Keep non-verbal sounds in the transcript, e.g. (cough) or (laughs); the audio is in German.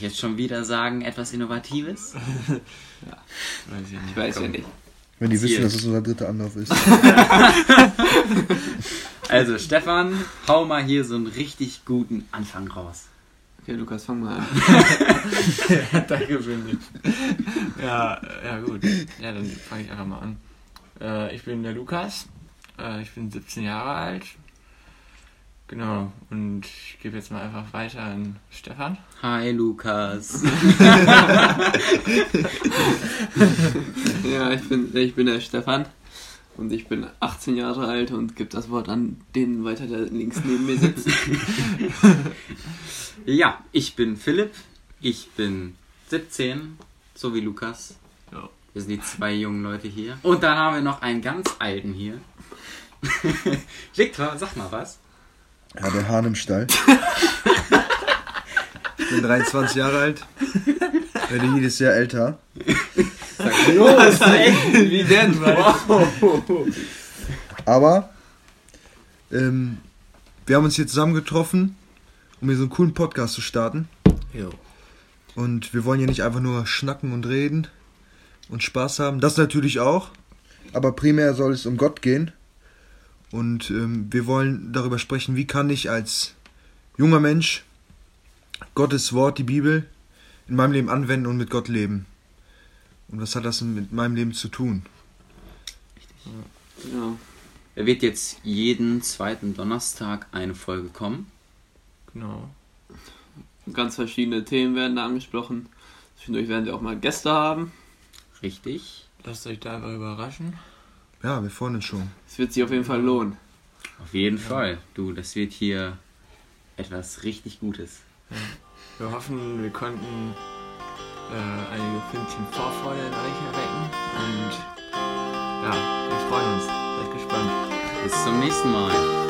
jetzt schon wieder sagen, etwas Innovatives? (laughs) Weiß ich Ich nicht. weiß ja nicht. Wenn die Ziel. wissen, dass es unser dritter Anlauf ist. (laughs) Also, Stefan, hau mal hier so einen richtig guten Anfang raus. Okay, Lukas, fang mal an. (laughs) Danke für mich. Ja, ja gut. Ja, dann fange ich einfach mal an. Äh, ich bin der Lukas. Äh, ich bin 17 Jahre alt. Genau. Und ich gebe jetzt mal einfach weiter an Stefan. Hi, Lukas. (laughs) (laughs) Ja, ich bin, ich bin der Stefan und ich bin 18 Jahre alt und gebe das Wort an den weiter, der links neben mir sitzt. (laughs) Ja, ich bin Philipp. Ich bin 17, so wie Lukas. Ja. Wir sind die zwei jungen Leute hier. Und dann haben wir noch einen ganz alten hier. Victor, sag mal was. Ja, der Hahn im Stall. Ich bin 23 Jahre alt. Werde jedes Jahr älter. Was? (laughs) Wie denn? Aber ähm, wir haben uns hier zusammengetroffen, um hier so einen coolen Podcast zu starten. Jo. Und wir wollen hier nicht einfach nur schnacken und reden und Spaß haben. Das natürlich auch. Aber primär soll es um Gott gehen. Und ähm, wir wollen darüber sprechen, wie kann ich als junger Mensch Gottes Wort, die Bibel, in meinem Leben anwenden und mit Gott leben. Und was hat das mit meinem Leben zu tun? Ja. Er wird jetzt jeden zweiten Donnerstag eine Folge kommen. Genau. Ganz verschiedene Themen werden da angesprochen. Zwischendurch werden wir auch mal Gäste haben. Richtig. Lasst euch da einfach überraschen. Ja, wir freuen uns schon. Es wird sich auf jeden Fall lohnen. Auf jeden Fall. Du, das wird hier etwas richtig Gutes. Wir hoffen, wir konnten äh, einige Fünkchen Vorfreude in euch erwecken. Und ja, wir freuen uns. Seid gespannt. Bis zum nächsten Mal.